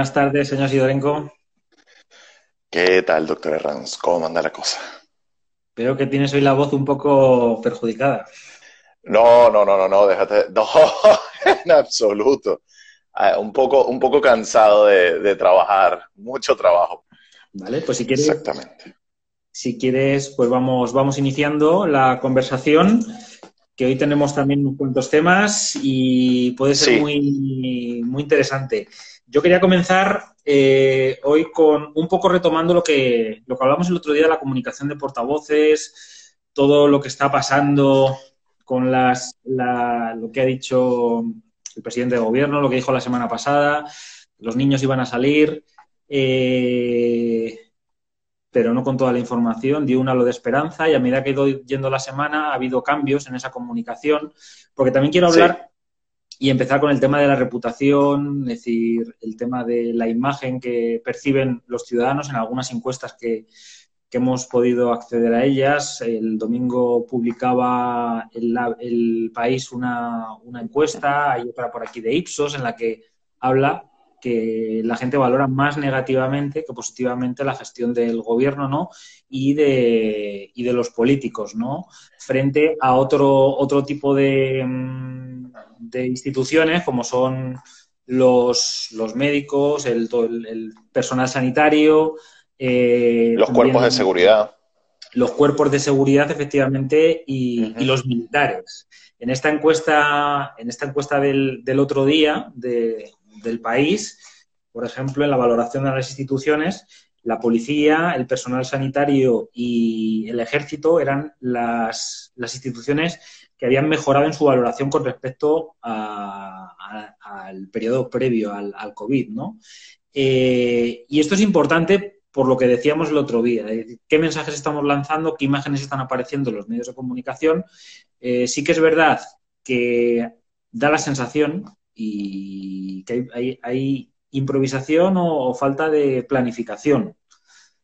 Buenas tardes, señor Sidorenko. ¿Qué tal, doctor Herranz? ¿Cómo anda la cosa? Veo que tienes hoy la voz un poco perjudicada. No, no, no, no, no, déjate. No, en absoluto. Ah, un, poco, un poco cansado de, trabajar, mucho trabajo. Vale, pues si quieres. Exactamente. Si quieres, pues vamos, vamos iniciando la conversación, que hoy tenemos también unos cuantos temas y puede ser muy, muy interesante. Yo quería comenzar eh, hoy con un poco retomando lo que, lo que hablamos el otro día de la comunicación de portavoces, todo lo que está pasando con las, lo que ha dicho el presidente de gobierno, lo que dijo la semana pasada, los niños iban a salir, eh, pero no con toda la información, dio un halo de esperanza y a medida que ha ido yendo la semana ha habido cambios en esa comunicación, porque también quiero hablar y empezar con el tema de la reputación, es decir, el tema de la imagen que perciben los ciudadanos en algunas encuestas que, hemos podido acceder a ellas. El domingo publicaba el, el país una, una, encuesta, hay otra por aquí de Ipsos, en la que habla que la gente valora más negativamente que positivamente la gestión del gobierno ¿no? y, de, y de los políticos, ¿no? frente a otro, otro tipo de, mm, de instituciones como son los, los médicos, el, el, personal sanitario. Eh, los cuerpos de seguridad. Los cuerpos de seguridad, efectivamente, y, y, los militares. En esta encuesta, en esta encuesta del, del otro día, de, del país, por ejemplo, en la valoración de las instituciones, la policía, el personal sanitario y el ejército eran las, instituciones que habían mejorado en su valoración con respecto al periodo previo al, COVID, ¿no? Eh, y esto es importante por lo que decíamos el otro día, qué mensajes estamos lanzando, qué imágenes están apareciendo en los medios de comunicación. Eh, sí que es verdad que da la sensación y que hay, improvisación o, falta de planificación.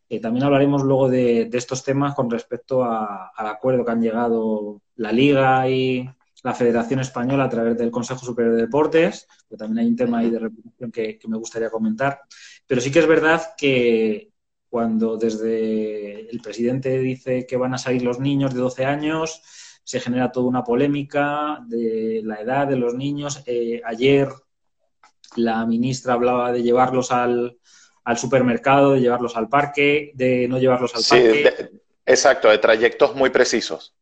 Eh, también hablaremos luego de, estos temas con respecto al acuerdo que han llegado la Liga y la Federación Española a través del Consejo Superior de Deportes, también hay un tema ahí de reputación que, que me gustaría comentar. Pero sí que es verdad que cuando desde el presidente dice que van a salir los niños de 12 años, se genera toda una polémica de la edad de los niños. Eh, ayer la ministra hablaba de llevarlos al, supermercado, de llevarlos al parque, de no llevarlos al parque. exacto, de trayectos muy precisos.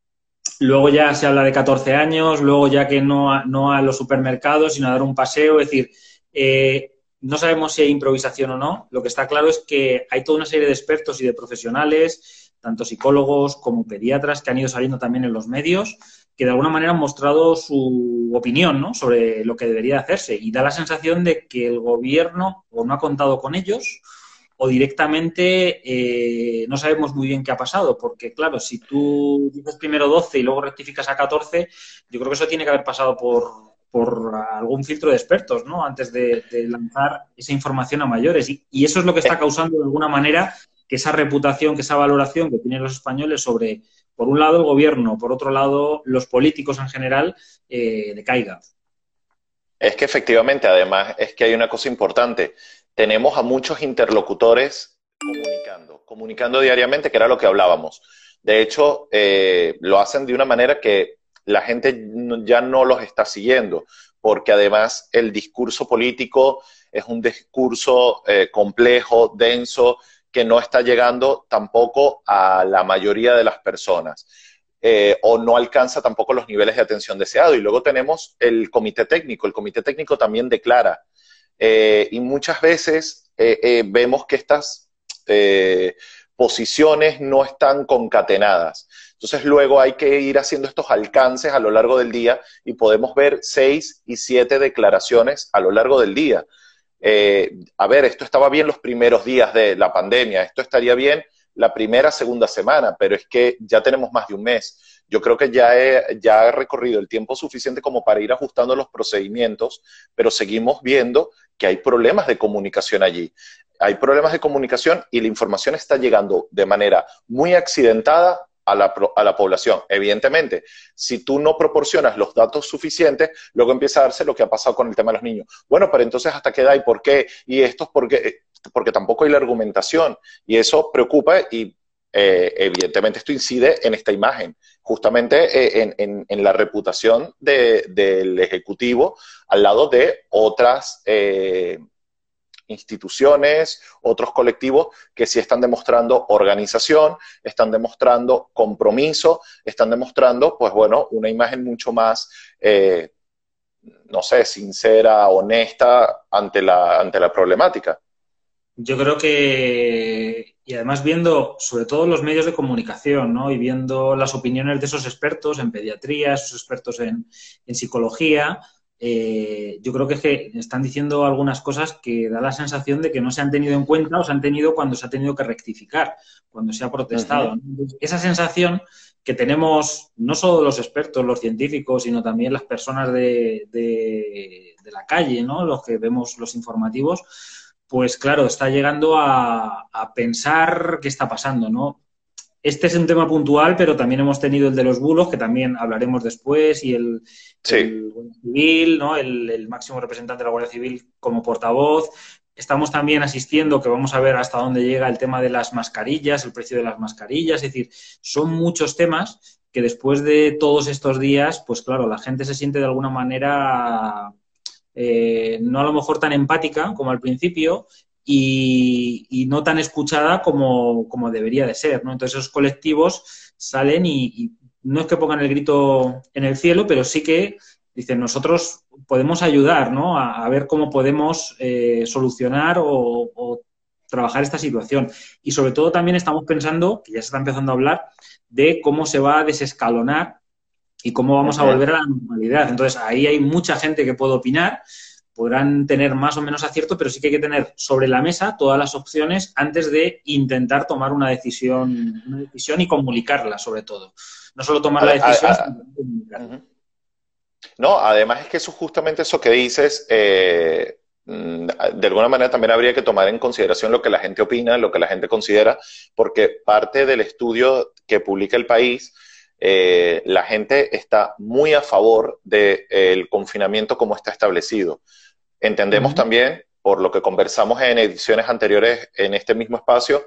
Luego ya se habla de 14 años, luego ya que no a, no a los supermercados, sino a dar un paseo. Es decir, eh, no sabemos si hay improvisación o no. Lo que está claro es que hay toda una serie de expertos y de profesionales tanto psicólogos como pediatras que han ido saliendo también en los medios, que de alguna manera han mostrado su opinión ¿no? sobre lo que debería hacerse. Y da la sensación de que el gobierno o no ha contado con ellos o directamente eh, no sabemos muy bien qué ha pasado, porque claro, si tú dices primero 12 y luego rectificas a 14, yo creo que eso tiene que haber pasado por, algún filtro de expertos, ¿no? Antes de, lanzar esa información a mayores. Y, y, eso es lo que está causando de alguna manera que esa reputación, que esa valoración que tienen los españoles sobre, por un lado, el gobierno, por otro lado, los políticos en general, eh, decaiga. Es que efectivamente, además, es que hay una cosa importante. Tenemos a muchos interlocutores comunicando, comunicando diariamente, que era lo que hablábamos. De hecho, eh, lo hacen de una manera que la gente ya no los está siguiendo, porque además el discurso político es un discurso eh, complejo, denso, que no está llegando tampoco a la mayoría de las personas. Eh, o no alcanza tampoco los niveles de atención deseado. Y luego tenemos el comité técnico. El comité técnico también declara. Eh, y muchas veces eh, vemos que estas posiciones no están concatenadas. Entonces luego hay que ir haciendo estos alcances a lo largo del día y podemos ver seis y siete declaraciones a lo largo del día. Eh, a ver, esto estaba bien los primeros días de la pandemia, esto estaría bien la primera, segunda semana, pero es que ya tenemos más de un mes. Yo creo que ya ya he recorrido el tiempo suficiente como para ir ajustando los procedimientos, pero seguimos viendo que hay problemas de comunicación allí. Hay problemas de comunicación y la información está llegando de manera muy accidentada a la, a la, población. Evidentemente, si tú no proporcionas los datos suficientes, luego empieza a darse lo que ha pasado con el tema de los niños. Bueno, pero entonces hasta qué edad y por qué, y esto es porque, porque tampoco hay la argumentación, y eso preocupa y eh, evidentemente esto incide en esta imagen, justamente eh, en, la reputación del Ejecutivo al lado de otras eh, instituciones, otros colectivos que sí están demostrando organización, están demostrando compromiso, están demostrando, pues bueno, una imagen mucho más, eh, no sé, sincera, honesta ante la, ante la problemática. Yo creo que, y además viendo sobre todo los medios de comunicación, ¿no? Y viendo las opiniones de esos expertos en pediatría, esos expertos en, en psicología, eh, yo creo que, es que están diciendo algunas cosas que da la sensación de que no se han tenido en cuenta o se han tenido cuando se ha tenido que rectificar, cuando se ha protestado. Esa sensación que tenemos no solo los expertos, los científicos, sino también las personas de, de, la calle, ¿no? los que vemos los informativos, pues claro, está llegando a, a pensar qué está pasando, ¿no? Este es un tema puntual, pero también hemos tenido el de los bulos, que también hablaremos después, y el, Civil, ¿no? El, máximo representante de la Guardia Civil como portavoz. Estamos también asistiendo, que vamos a ver hasta dónde llega el tema de las mascarillas, el precio de las mascarillas. Es decir, son muchos temas que después de todos estos días, pues claro, la gente se siente de alguna manera eh, no a lo mejor tan empática como al principio y, no tan escuchada como, debería de ser, ¿no? Entonces esos colectivos salen y, no es que pongan el grito en el cielo, pero sí que dicen nosotros podemos ayudar, ¿no? A, ver cómo podemos eh, solucionar o, trabajar esta situación. Y sobre todo también estamos pensando, que ya se está empezando a hablar, de cómo se va a desescalonar y cómo vamos a volver a la normalidad. Entonces, ahí hay mucha gente que puede opinar, podrán tener más o menos acierto, pero sí que hay que tener sobre la mesa todas las opciones antes de intentar tomar una decisión, una decisión y comunicarla, sobre todo. No solo tomar la decisión, sino comunicarla. No, además es que eso justamente eso que dices, eh, mm, de alguna manera también habría que tomar en consideración lo que la gente opina, lo que la gente considera, porque parte del estudio que publica el país, eh, la gente está muy a favor del confinamiento como está establecido. Entendemos también, por lo que conversamos en ediciones anteriores en este mismo espacio,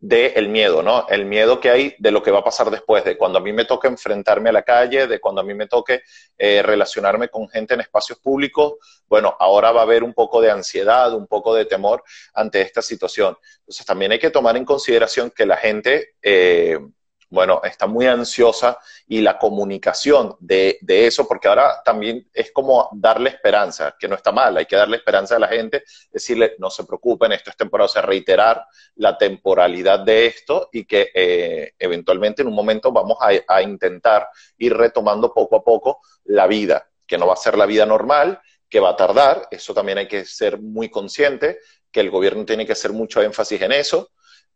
del el miedo, ¿no? El miedo que hay de lo que va a pasar después, de cuando a mí me toque enfrentarme a la calle, de cuando a mí me toque eh, relacionarme con gente en espacios públicos. Bueno, ahora va a haber un poco de ansiedad, un poco de temor ante esta situación. Entonces también hay que tomar en consideración que la gente... Eh, bueno, está muy ansiosa y la comunicación de, eso, porque ahora también es como darle esperanza, que no está mal, hay que darle esperanza a la gente, decirle, no se preocupen, esto es temporal, o sea, reiterar la temporalidad de esto y que eh, eventualmente en un momento vamos a, a intentar ir retomando poco a poco la vida, que no va a ser la vida normal, que va a tardar, eso también hay que ser muy consciente, que el gobierno tiene que hacer mucho énfasis en eso,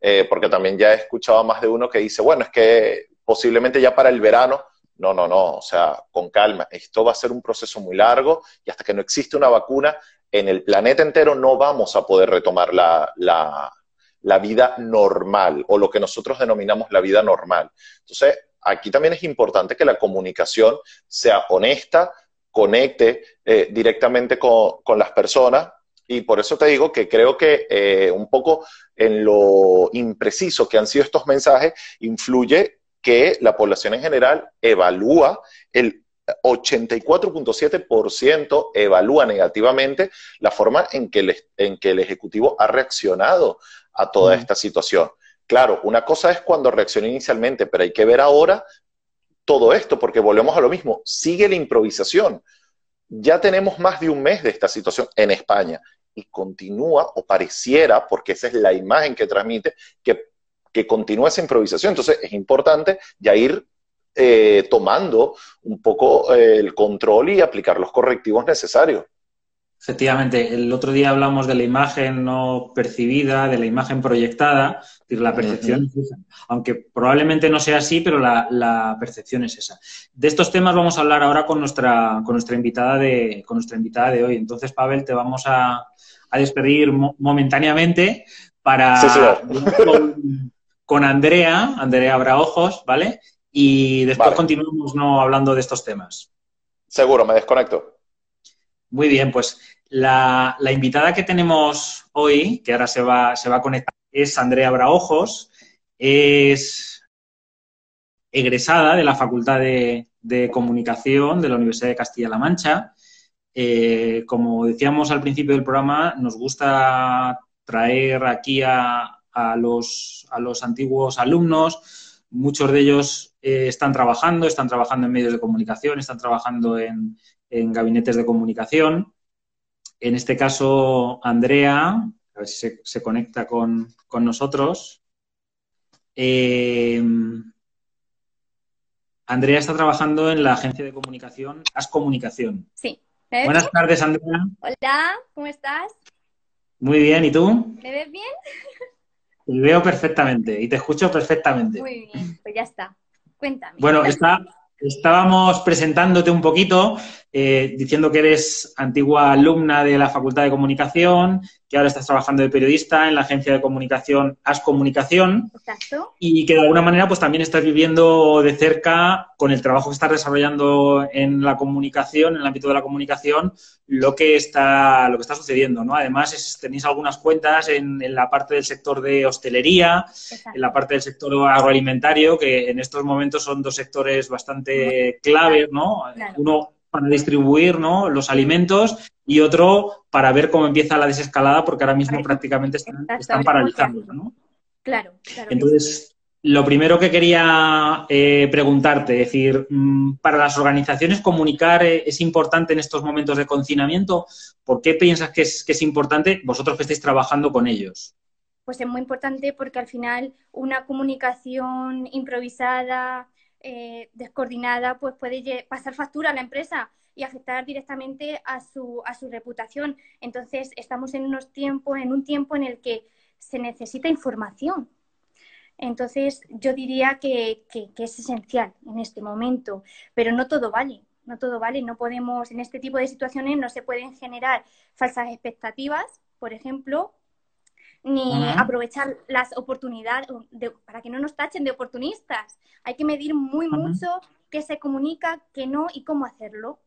eh, porque también ya he escuchado a más de uno que dice, bueno, es que posiblemente ya para el verano, no, no, no, o sea, con calma, esto va a ser un proceso muy largo y hasta que no existe una vacuna, en el planeta entero no vamos a poder retomar la, la, vida normal o lo que nosotros denominamos la vida normal. Entonces, aquí también es importante que la comunicación sea honesta, conecte eh, directamente con, con, las personas y por eso te digo que creo que eh, un poco en lo impreciso que han sido estos mensajes influye que la población en general evalúa el 84.7% evalúa negativamente la forma en que, el, en que el Ejecutivo ha reaccionado a toda esta situación. Claro, una cosa es cuando reaccionó inicialmente, pero hay que ver ahora todo esto, porque volvemos a lo mismo, sigue la improvisación. Ya tenemos más de un mes de esta situación en España y continúa, o pareciera, porque esa es la imagen que transmite, que, que continúa esa improvisación. Entonces es importante ya ir eh, tomando un poco eh, el control y aplicar los correctivos necesarios. Efectivamente, el otro día hablamos de la imagen no percibida, de la imagen proyectada, es decir, la percepción es esa. Aunque probablemente no sea así, pero la, percepción es esa. De estos temas vamos a hablar ahora con nuestra, con nuestra, invitada, de, con nuestra invitada de hoy. Entonces, Pavel, te vamos a, despedir momentáneamente para con, Andrea, Andrea Braojos, ¿vale? y después continuamos ¿no? hablando de estos temas. Seguro, me desconecto. Muy bien, pues la, invitada que tenemos hoy, que ahora se va, se va a conectar, es Andrea Braojos, es egresada de la Facultad de, Comunicación de la Universidad de Castilla-La Mancha. Eh, como decíamos al principio del programa, nos gusta traer aquí a, los, a los antiguos alumnos. Muchos de ellos eh, están trabajando, están trabajando en medios de comunicación, están trabajando en, gabinetes de comunicación. En este caso, Andrea, a ver si se, conecta con, nosotros. Eh, Andrea está trabajando en la agencia de comunicación As Comunicación. Sí. Buenas tardes, Andrea. Hola, ¿cómo estás? Muy bien, ¿y tú? ¿Me ves bien? Te veo perfectamente y te escucho perfectamente. Muy bien, pues ya está. Cuéntame. Bueno, está, estábamos presentándote un poquito, eh, diciendo que eres antigua alumna de la Facultad de Comunicación, que ahora estás trabajando de periodista en la agencia de comunicación As Comunicación. Exacto. Y que de alguna manera pues también estás viviendo de cerca con el trabajo que estás desarrollando en la comunicación, en el ámbito de la comunicación, lo que está, lo que está sucediendo, ¿no? Además, tenéis algunas cuentas en, la parte del sector de hostelería, en la parte del sector agroalimentario, que en estos momentos son dos sectores bastante claves, ¿no? Uno para distribuir ¿no? los alimentos y otro para ver cómo empieza la desescalada, porque ahora mismo prácticamente están, están paralizando, ¿no? Claro, claro. Entonces, lo primero que quería eh, preguntarte, es decir, mm, para las organizaciones comunicar eh, es importante en estos momentos de confinamiento. ¿Por qué piensas que es, que es importante vosotros que estáis trabajando con ellos? Pues es muy importante porque al final una comunicación improvisada, eh, descoordinada, pues puede pasar factura a la empresa y afectar directamente a su, a su reputación. Entonces, estamos en unos tiempos, en un tiempo en el que se necesita información. Entonces, yo diría que, que, es esencial en este momento, pero no todo vale, no todo vale, no podemos, en este tipo de situaciones no se pueden generar falsas expectativas, por ejemplo, ni aprovechar las oportunidades para que no nos tachen de oportunistas. Hay que medir muy mucho qué se comunica, qué no y cómo hacerlo.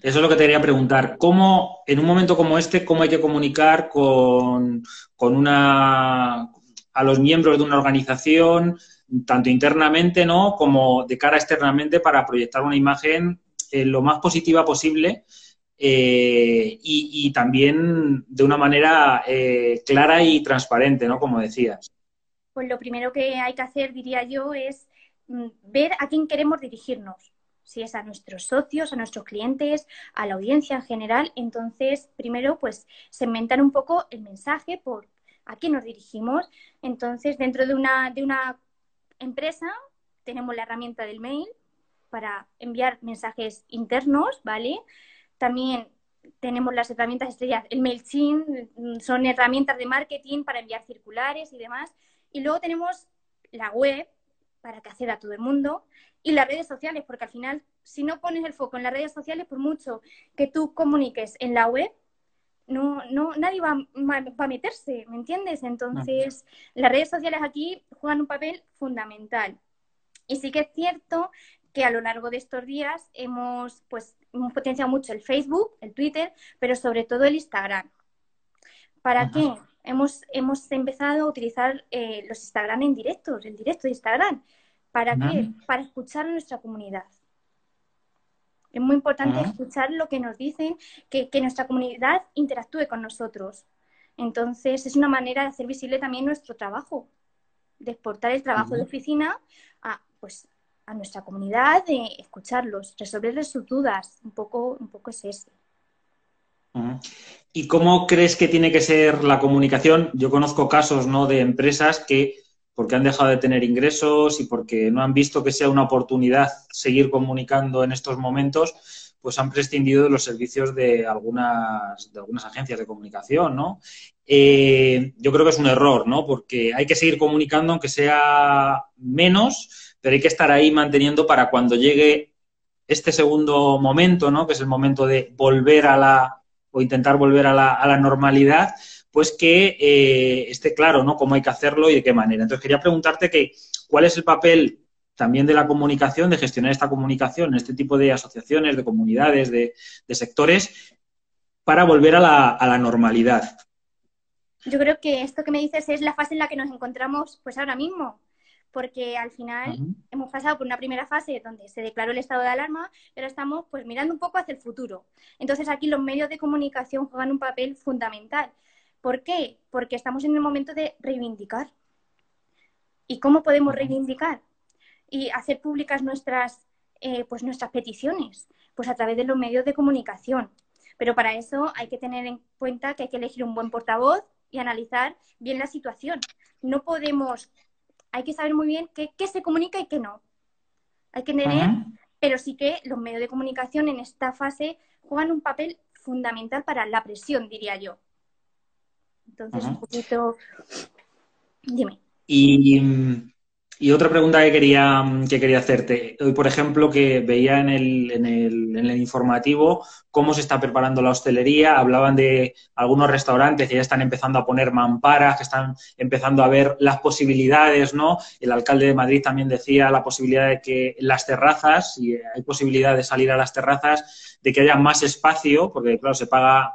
Eso es lo que te quería preguntar. ¿Cómo, en un momento como este, cómo hay que comunicar con, una a los miembros de una organización, tanto internamente, ¿no? como de cara externamente, para proyectar una imagen eh, lo más positiva posible eh, y, también de una manera eh, clara y transparente, ¿no? Como decías. Pues lo primero que hay que hacer, diría yo, es mm, ver a quién queremos dirigirnos. Si es a nuestros socios, a nuestros clientes, a la audiencia en general. Entonces, primero, pues segmentar un poco el mensaje por a quién nos dirigimos. Entonces, dentro de una, de una empresa, tenemos la herramienta del mail para enviar mensajes internos, ¿vale? También tenemos las herramientas estrellas, el MailChimp, mm, son herramientas de marketing para enviar circulares y demás. Y luego tenemos la web para que acceda a todo el mundo y las redes sociales, porque al final, si no pones el foco en las redes sociales, por mucho que tú comuniques en la web, no, no, nadie va, a meterse, ¿me entiendes? Entonces, las redes sociales aquí juegan un papel fundamental. Y sí que es cierto que a lo largo de estos días hemos, pues, potenciado mucho el Facebook, el Twitter, pero sobre todo el Instagram. ¿Para qué? Hemos, hemos empezado a utilizar eh, los Instagram en directos, el directo de Instagram. ¿Para qué? Para escuchar a nuestra comunidad. Es muy importante escuchar lo que nos dicen, que, que, nuestra comunidad interactúe con nosotros. Entonces, es una manera de hacer visible también nuestro trabajo, de exportar el trabajo de oficina a, pues, a nuestra comunidad, de escucharlos, resolverles sus dudas. Un poco, un poco es eso. ¿Y cómo crees que tiene que ser la comunicación? Yo conozco casos ¿no? de empresas que, porque han dejado de tener ingresos y porque no han visto que sea una oportunidad seguir comunicando en estos momentos, pues han prescindido de los servicios de algunas, de algunas agencias de comunicación, ¿no? Eh, yo creo que es un error, ¿no? Porque hay que seguir comunicando, aunque sea menos, pero hay que estar ahí manteniendo para cuando llegue este segundo momento, ¿no? Que es el momento de volver a la, o intentar volver a la, a la normalidad, pues que eh, esté claro, ¿no? Cómo hay que hacerlo y de qué manera. Entonces, quería preguntarte que, ¿cuál es el papel también de la comunicación, de gestionar esta comunicación en este tipo de asociaciones, de comunidades, de, sectores, para volver a la, normalidad. Yo creo que esto que me dices es la fase en la que nos encontramos pues ahora mismo, porque al final hemos pasado por una primera fase donde se declaró el estado de alarma, pero estamos pues mirando un poco hacia el futuro. Entonces aquí los medios de comunicación juegan un papel fundamental. ¿Por qué? Porque estamos en el momento de reivindicar. ¿Y cómo podemos reivindicar? y hacer públicas nuestras, eh, pues nuestras peticiones, pues a través de los medios de comunicación. Pero para eso hay que tener en cuenta que hay que elegir un buen portavoz y analizar bien la situación. No podemos, hay que saber muy bien qué, se comunica y qué no. Hay que tener, pero sí que los medios de comunicación en esta fase juegan un papel fundamental para la presión, diría yo. Entonces, un poquito. Dime. Y y otra pregunta que quería, que quería hacerte. Hoy, por ejemplo, que veía en el, en, el, en el informativo cómo se está preparando la hostelería. Hablaban de algunos restaurantes que ya están empezando a poner mamparas, que están empezando a ver las posibilidades, ¿no? El alcalde de Madrid también decía la posibilidad de que las terrazas, si hay posibilidad de salir a las terrazas, de que haya más espacio, porque claro, se paga,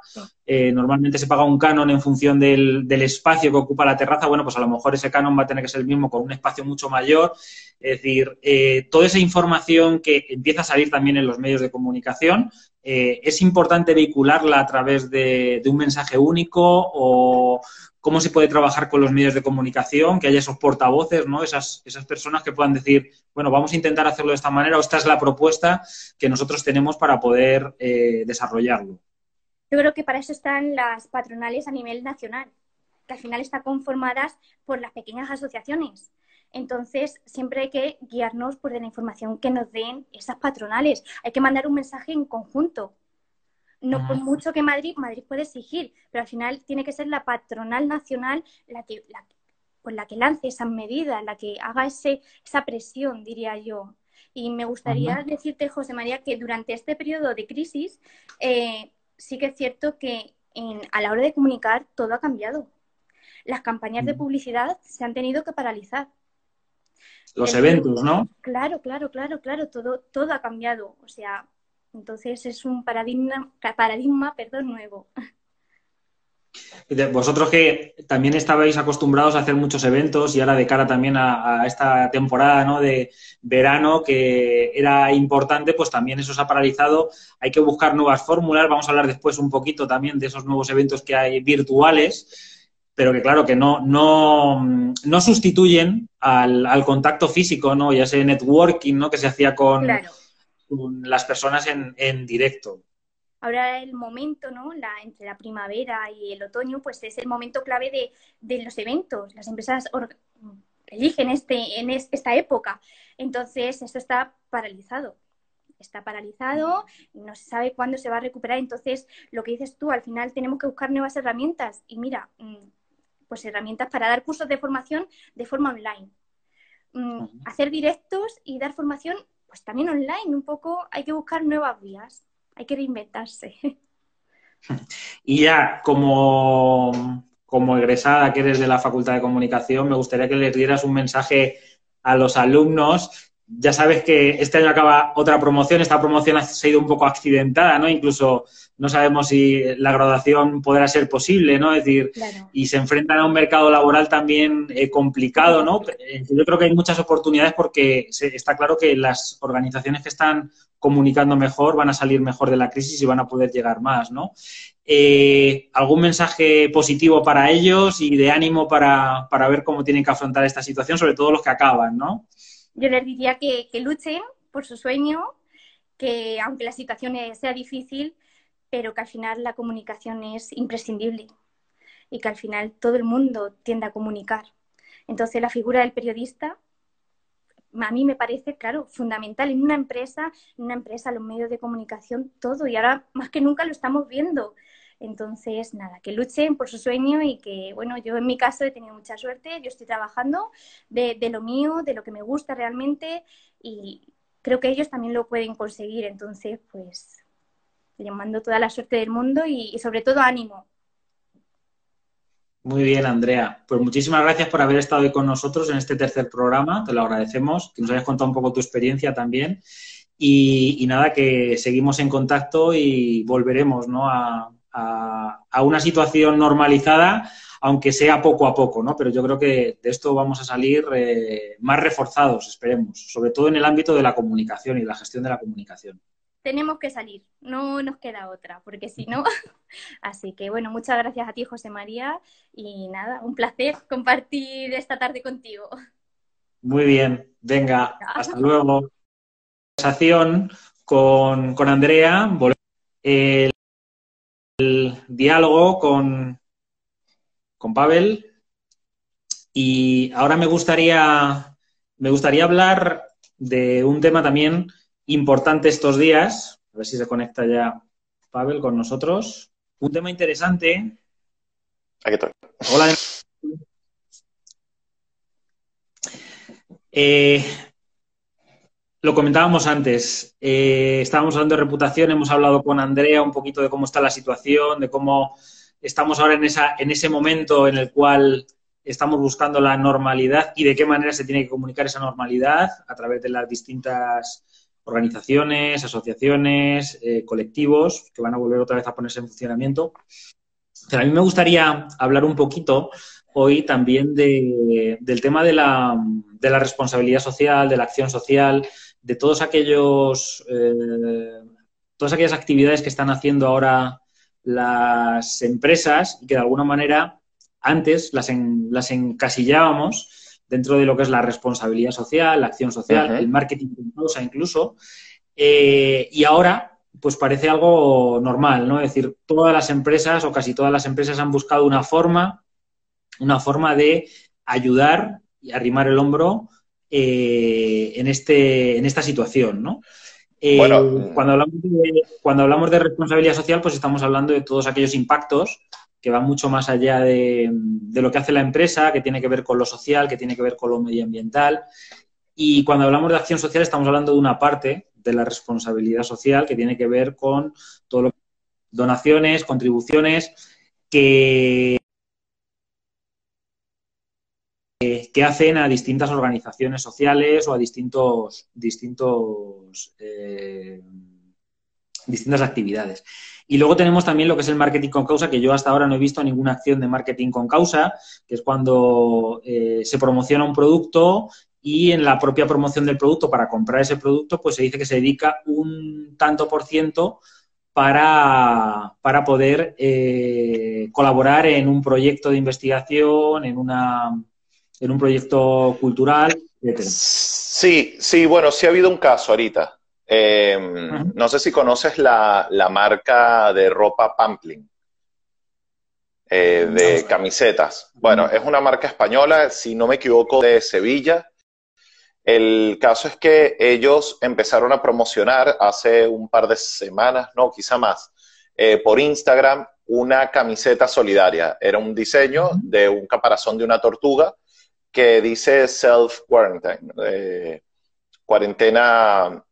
eh, normalmente se paga un canon en función del, espacio que ocupa la terraza, bueno, pues a lo mejor ese canon va a tener que ser el mismo con un espacio mucho mayor. Es decir, eh, toda esa información que empieza a salir también en los medios de comunicación, eh, ¿es importante vehicularla a través de, un mensaje único o cómo se puede trabajar con los medios de comunicación, que haya esos portavoces, ¿no? Esas, esas personas que puedan decir, bueno, vamos a intentar hacerlo de esta manera o esta es la propuesta que nosotros tenemos para poder desarrollarlo. Yo creo que para eso están las patronales a nivel nacional, que al final están conformadas por las pequeñas asociaciones. Entonces, siempre hay que guiarnos por la información que nos den esas patronales. Hay que mandar un mensaje en conjunto. No por mucho que Madrid, Madrid puede exigir, pero al final tiene que ser la patronal nacional la que, la, pues la que lance esas medidas, la que haga ese, esa presión, diría yo. Y me gustaría decirte, José María, que durante este periodo de crisis eh, sí que es cierto que a la hora de comunicar todo ha cambiado. Las campañas de publicidad se han tenido que paralizar. Los eventos, ¿no? Claro, claro, claro, claro, todo, todo ha cambiado. O sea, entonces es un paradigma, paradigma perdón, nuevo. Vosotros que también estabais acostumbrados a hacer muchos eventos y ahora de cara también a, esta temporada ¿no? de verano que era importante, pues también eso se ha paralizado. Hay que buscar nuevas fórmulas. Vamos a hablar después un poquito también de esos nuevos eventos que hay virtuales, pero que claro que no, no, no sustituyen al, al contacto físico, ¿no? ya ese networking ¿no? que se hacía con, las personas en, en directo. Ahora el momento, ¿no? La, entre la primavera y el otoño, pues es el momento clave de, de los eventos. Las empresas eligen este, en esta época. Entonces, esto está paralizado. Está paralizado, no se sabe cuándo se va a recuperar. Entonces, lo que dices tú, al final tenemos que buscar nuevas herramientas. Y mira, mm, pues herramientas para dar cursos de formación de forma online. Mm, hacer directos y dar formación pues también online, un poco hay que buscar nuevas vías, hay que reinventarse. Y ya, como, como egresada que eres de la Facultad de Comunicación, me gustaría que les dieras un mensaje a los alumnos. Ya sabes que este año acaba otra promoción, esta promoción ha sido un poco accidentada, ¿no? Incluso no sabemos si la graduación podrá ser posible, ¿no? Es decir, y se enfrentan a un mercado laboral también eh, complicado, ¿no? Eh, yo creo que hay muchas oportunidades porque está claro que las organizaciones que están comunicando mejor van a salir mejor de la crisis y van a poder llegar más, ¿no? Eh, ¿Algún mensaje positivo para ellos y de ánimo para, ver cómo tienen que afrontar esta situación, sobre todo los que acaban, ¿no? Yo les diría que, luchen por su sueño, que aunque la situación sea difícil, pero que al final la comunicación es imprescindible y que al final todo el mundo tiende a comunicar. Entonces la figura del periodista a mí me parece, claro, fundamental en una empresa, en una empresa, los medios de comunicación, todo, y ahora más que nunca lo estamos viendo. Entonces, nada, que luchen por su sueño y que, bueno, yo en mi caso he tenido mucha suerte, yo estoy trabajando de, lo mío, de lo que me gusta realmente y creo que ellos también lo pueden conseguir. Entonces, pues les mando toda la suerte del mundo y, sobre todo ánimo. Muy bien, Andrea. Pues muchísimas gracias por haber estado hoy con nosotros en este tercer programa. Te lo agradecemos, que nos hayas contado un poco tu experiencia también. Y, nada, que seguimos en contacto y volveremos ¿no? Una situación normalizada, aunque sea poco a poco, ¿no? Pero yo creo que de esto vamos a salir eh, más reforzados, esperemos, sobre todo en el ámbito de la comunicación y la gestión de la comunicación tenemos que salir, no nos queda otra, porque si no. Así que bueno, muchas gracias a ti, José María, y nada, un placer compartir esta tarde contigo. Muy bien, venga, hasta luego. Conversación con, con Andrea, el diálogo con, con Pavel. Y ahora me gustaría, me gustaría hablar de un tema también importante estos días. A ver si se conecta ya Pavel con nosotros. Un tema interesante. Aquí estoy. Hola. Eh, lo comentábamos antes. Eh, estábamos hablando de reputación, hemos hablado con Andrea un poquito de cómo está la situación, de cómo estamos ahora en, esa, en ese momento en el cual estamos buscando la normalidad y de qué manera se tiene que comunicar esa normalidad a través de las distintas organizaciones, asociaciones, eh, colectivos que van a volver otra vez a ponerse en funcionamiento. Pero a mí me gustaría hablar un poquito hoy también del tema de la, responsabilidad social, de la acción social, de todos aquellos, eh, todas aquellas actividades que están haciendo ahora las empresas y que de alguna manera antes las, las encasillábamos dentro de lo que es la responsabilidad social, la acción social, el marketing con causa incluso. Eh, y ahora, pues parece algo normal, ¿no? Es decir, todas las empresas o casi todas las empresas han buscado una forma, una forma de ayudar y arrimar el hombro eh, en, este, en esta situación, ¿no? Eh, cuando, hablamos de, cuando hablamos de responsabilidad social, pues estamos hablando de todos aquellos impactos que va mucho más allá de, lo que hace la empresa, que tiene que ver con lo social, que tiene que ver con lo medioambiental. Y cuando hablamos de acción social estamos hablando de una parte de la responsabilidad social que tiene que ver con todo lo donaciones, contribuciones que, que hacen a distintas organizaciones sociales o a distintos, distintos eh, distintas actividades. Y luego tenemos también lo que es el marketing con causa, que yo hasta ahora no he visto ninguna acción de marketing con causa, que es cuando eh, se promociona un producto y en la propia promoción del producto para comprar ese producto, pues se dice que se dedica un tanto por ciento para, poder eh, colaborar en un proyecto de investigación, en, una, en un proyecto cultural, etc. Sí, sí, bueno, sí ha habido un caso ahorita Em, no sé si conoces la, marca de ropa Pamplin, eh, de camisetas. Bueno, es una marca española, si no me equivoco, de Sevilla. El caso es que ellos empezaron a promocionar hace un par de semanas, no, quizá más, eh, por Instagram una camiseta solidaria. Era un diseño de un caparazón de una tortuga que dice self-quarantine, eh, cuarentena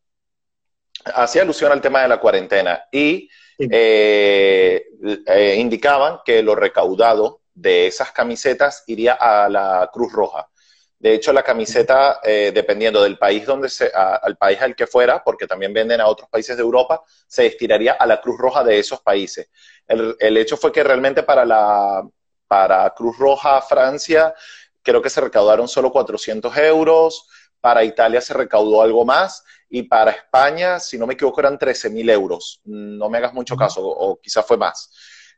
hacía alusión al tema de la cuarentena y eh, eh, indicaban que lo recaudado de esas camisetas iría a la Cruz Roja. De hecho, la camiseta, eh, dependiendo del país donde se, al país al que fuera, porque también venden a otros países de Europa, se destinaría a la Cruz Roja de esos países. El, el hecho fue que realmente para la para Cruz Roja Francia, creo que se recaudaron solo 400 euros, para Italia se recaudó algo más y para España, si no me equivoco, eran 13 mil euros. No me hagas mucho caso, o, quizás fue más.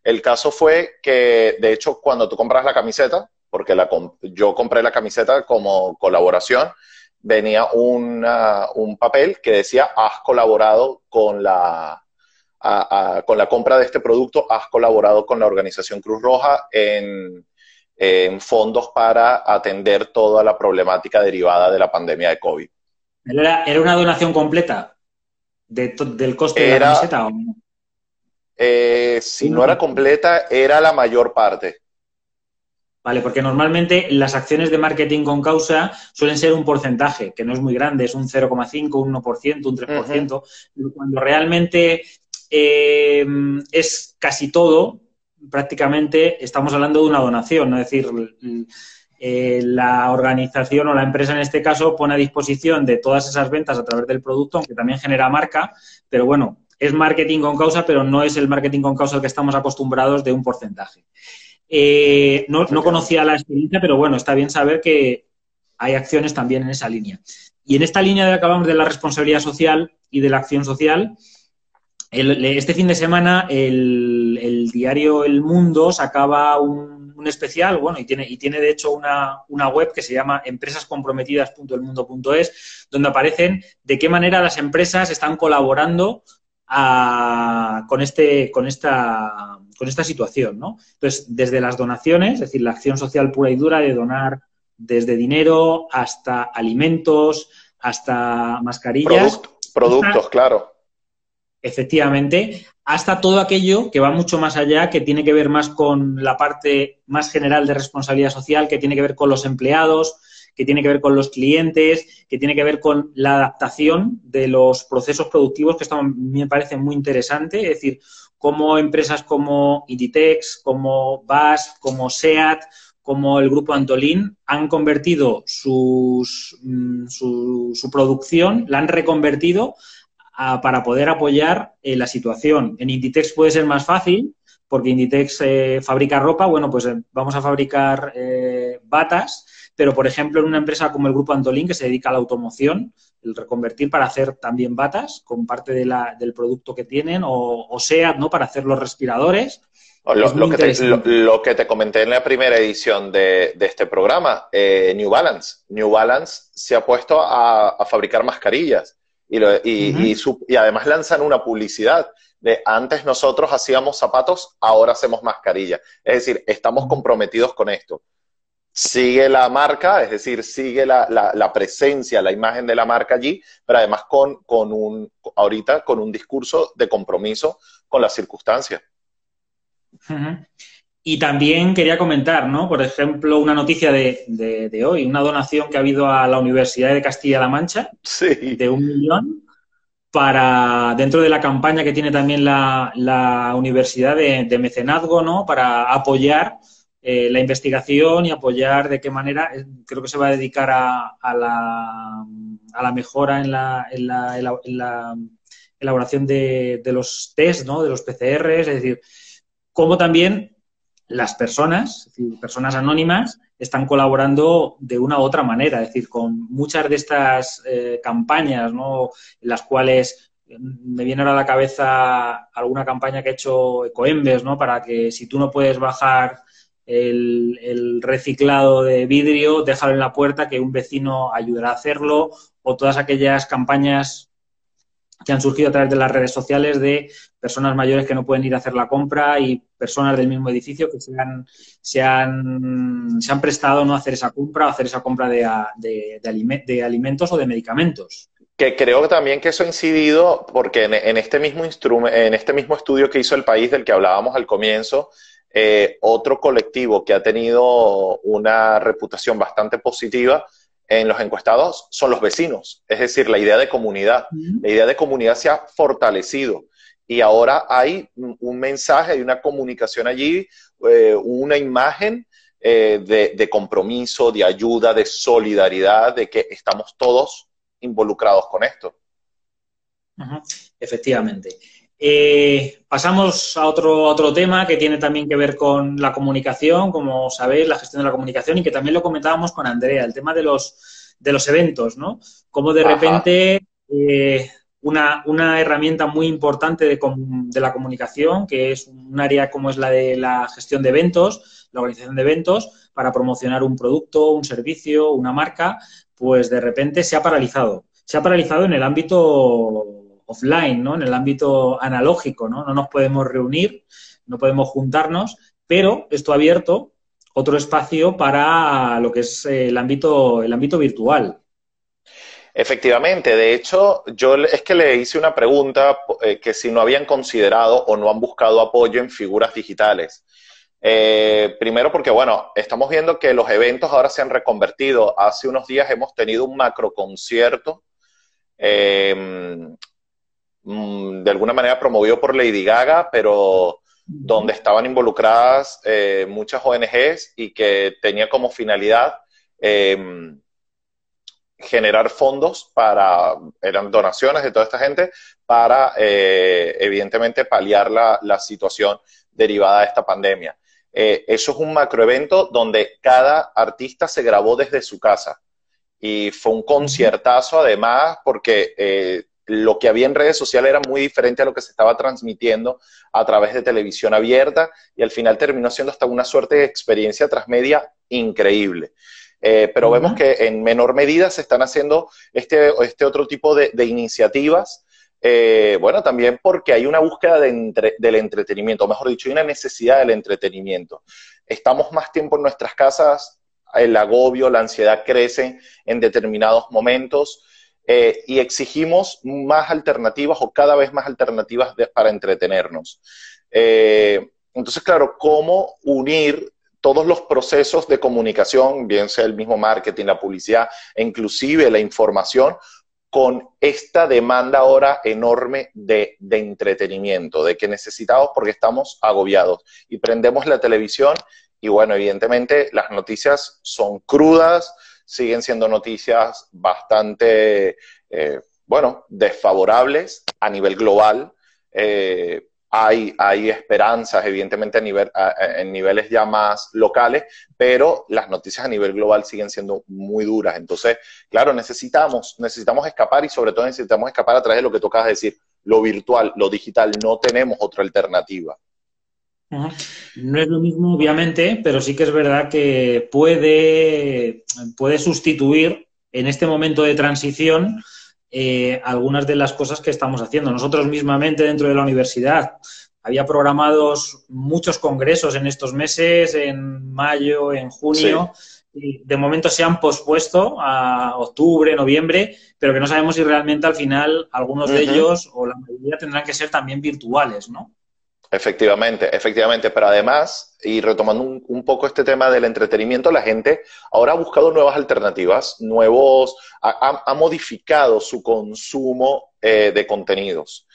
El caso fue que, de hecho, cuando tú compras la camiseta, porque la, yo compré la camiseta como colaboración, venía un papel que decía, has colaborado con la, con la compra de este producto, has colaborado con la organización Cruz Roja en, en fondos para atender toda la problemática derivada de la pandemia de COVID. ¿Era, una donación completa del coste de la camiseta? ¿o? Eh, si no era completa, era la mayor parte. Vale, porque normalmente las acciones de marketing con causa suelen ser un porcentaje, que no es muy grande, es un 0,5, un 1%, un 3%, cuando realmente eh, es casi todo, prácticamente estamos hablando de una donación, es decir, eh, la organización o la empresa en este caso pone a disposición de todas esas ventas a través del producto, aunque también genera marca, pero bueno, es marketing con causa, pero no es el marketing con causa al que estamos acostumbrados de un porcentaje. Eh, no, no, conocía la experiencia, pero bueno, está bien saber que hay acciones también en esa línea. Y en esta línea de acabamos de la responsabilidad social y de la acción social, este fin de semana el, diario El Mundo sacaba un, un, especial, bueno, y tiene, y tiene de hecho una, una web que se llama empresascomprometidas.elmundo.es, donde aparecen de qué manera las empresas están colaborando con, este, con, esta, con esta situación, ¿no? Entonces, desde las donaciones, es decir, la acción social pura y dura de donar desde dinero hasta alimentos, hasta mascarillas. productos, claro. Efectivamente, hasta todo aquello que va mucho más allá, que tiene que ver más con la parte más general de responsabilidad social, que tiene que ver con los empleados, que tiene que ver con los clientes, que tiene que ver con la adaptación de los procesos productivos, que esto me parece muy interesante. Es decir, cómo empresas como Inditex, como BAS, como SEAT, como el grupo Antolín han convertido mm, su, producción, la han reconvertido para poder apoyar eh, la situación. En Inditex puede ser más fácil, porque Inditex eh, fabrica ropa, bueno, pues eh, vamos a fabricar batas, pero por ejemplo en una empresa como el grupo Antolín, que se dedica a la automoción, el reconvertir para hacer también batas con parte del producto que tienen, o, o SEAT, ¿no? Para hacer los respiradores, lo, que te, comenté en la primera edición de, este programa, eh, New Balance. New Balance se ha puesto a, fabricar mascarillas y, y, además lanzan una publicidad de antes nosotros hacíamos zapatos, ahora hacemos mascarillas. Es decir, estamos comprometidos con esto. Sigue la marca, es decir, sigue la, presencia, la imagen de la marca allí, pero además con, con un, ahorita con un discurso de compromiso con las circunstancias. Y también quería comentar, ¿no? Por ejemplo, una noticia de, hoy, una donación que ha habido a la Universidad de Castilla-La Mancha de un millón para dentro de la campaña que tiene también la, Universidad de, Mecenazgo, ¿no? Para apoyar eh, la investigación y apoyar de qué manera, eh, creo que se va a dedicar a, la, a la, mejora en la, en la, elaboración de, de, los test, ¿no? De los PCRs, es decir, como también las personas, personas anónimas, están colaborando de una u otra manera, es decir, con muchas de estas eh, campañas, ¿no? En las cuales me viene ahora a la cabeza alguna campaña que ha hecho Ecoembes, ¿no? Para que si tú no puedes bajar el, el, reciclado de vidrio, déjalo en la puerta que un vecino ayudará a hacerlo, o todas aquellas campañas que han surgido a través de las redes sociales de personas mayores que no pueden ir a hacer la compra y personas del mismo edificio que se han, se han, se han prestado no hacer esa compra o hacer esa compra de, de, de, alimentos o de medicamentos. Que creo también que eso ha incidido porque en, este, mismo en este mismo estudio que hizo el país del que hablábamos al comienzo, eh, otro colectivo que ha tenido una reputación bastante positiva en los encuestados son los vecinos, es decir, la idea de comunidad. La idea de comunidad se ha fortalecido y ahora hay un mensaje, hay una comunicación allí, eh, una imagen eh, de, compromiso, de ayuda, de solidaridad, de que estamos todos involucrados con esto. Efectivamente. Eh, pasamos a otro, otro tema que tiene también que ver con la comunicación, como sabéis, la gestión de la comunicación y que también lo comentábamos con Andrea, el tema de los, de los eventos, ¿no? Como de repente eh, una, una, herramienta muy importante de, de, la comunicación, que es un área como es la de la gestión de eventos, la organización de eventos, para promocionar un producto, un servicio, una marca, pues de repente se ha paralizado. Se ha paralizado en el ámbito offline, ¿no? En el ámbito analógico, ¿no? No nos podemos reunir, no podemos juntarnos, pero esto ha abierto otro espacio para lo que es el ámbito, el ámbito virtual. Efectivamente, de hecho, yo es que le hice una pregunta eh, que si no habían considerado o no han buscado apoyo en figuras digitales. Eh, primero porque, bueno, estamos viendo que los eventos ahora se han reconvertido. Hace unos días hemos tenido un macro concierto eh, Mm, de alguna manera promovido por Lady Gaga, pero donde estaban involucradas eh, muchas ONGs y que tenía como finalidad em, generar fondos para, eran donaciones de toda esta gente, para eh, evidentemente paliar la, la, situación derivada de esta pandemia. Eh, eso es un macroevento donde cada artista se grabó desde su casa y fue un conciertazo además porque lo que había en redes sociales era muy diferente a lo que se estaba transmitiendo a través de televisión abierta y al final terminó siendo hasta una suerte de experiencia transmedia increíble. Eh, pero vemos que en menor medida se están haciendo este, este otro tipo de, iniciativas. Eh, bueno, también porque hay una búsqueda del entretenimiento, o mejor dicho, hay una necesidad del entretenimiento. Estamos más tiempo en nuestras casas, el agobio, la ansiedad crecen en determinados momentos eh, y exigimos más alternativas o cada vez más alternativas para entretenernos. entonces, claro, ¿cómo unir todos los procesos de comunicación, bien sea el mismo marketing, la publicidad e inclusive la información, con esta demanda ahora enorme de, entretenimiento, de que necesitamos porque estamos agobiados y prendemos la televisión y bueno, evidentemente las noticias son crudas, siguen siendo noticias bastante, eh, bueno, desfavorables a nivel global. Eh, hay, hay esperanzas, evidentemente, a nivel, en niveles ya más locales, pero las noticias a nivel global siguen siendo muy duras. Entonces, claro, necesitamos, necesitamos escapar y sobre todo necesitamos escapar a través de lo que tocas decir, lo virtual, lo digital, no tenemos otra alternativa. No es lo mismo, obviamente, pero sí que es verdad que puede, puede sustituir en este momento de transición eh, algunas de las cosas que estamos haciendo. Nosotros mismamente dentro de la universidad había programados muchos congresos en estos meses, en mayo, en junio. Y de momento se han pospuesto a octubre, noviembre, pero que no sabemos si realmente al final algunos de ellos o la mayoría tendrán que ser también virtuales, ¿no? Efectivamente, efectivamente, pero además, y retomando un, poco este tema del entretenimiento, la gente ahora ha buscado nuevas alternativas, nuevos, ha, modificado su consumo eh, de contenidos.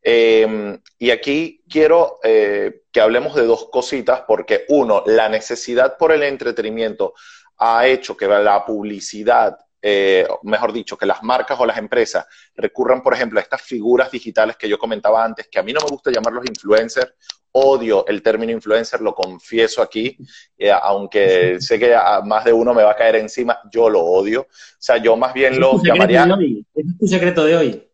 Em, y aquí quiero eh, que hablemos de dos cositas, porque uno, la necesidad por el entretenimiento ha hecho que la publicidad eh, mejor dicho, que las marcas o las empresas recurran, por ejemplo, a estas figuras digitales que yo comentaba antes, que a mí no me gusta llamarlos influencers, odio el término influencer, lo confieso aquí, eh, aunque sé que a más de uno me va a caer encima, yo lo odio. O sea, yo más bien lo llamaría... es tu secreto de hoy.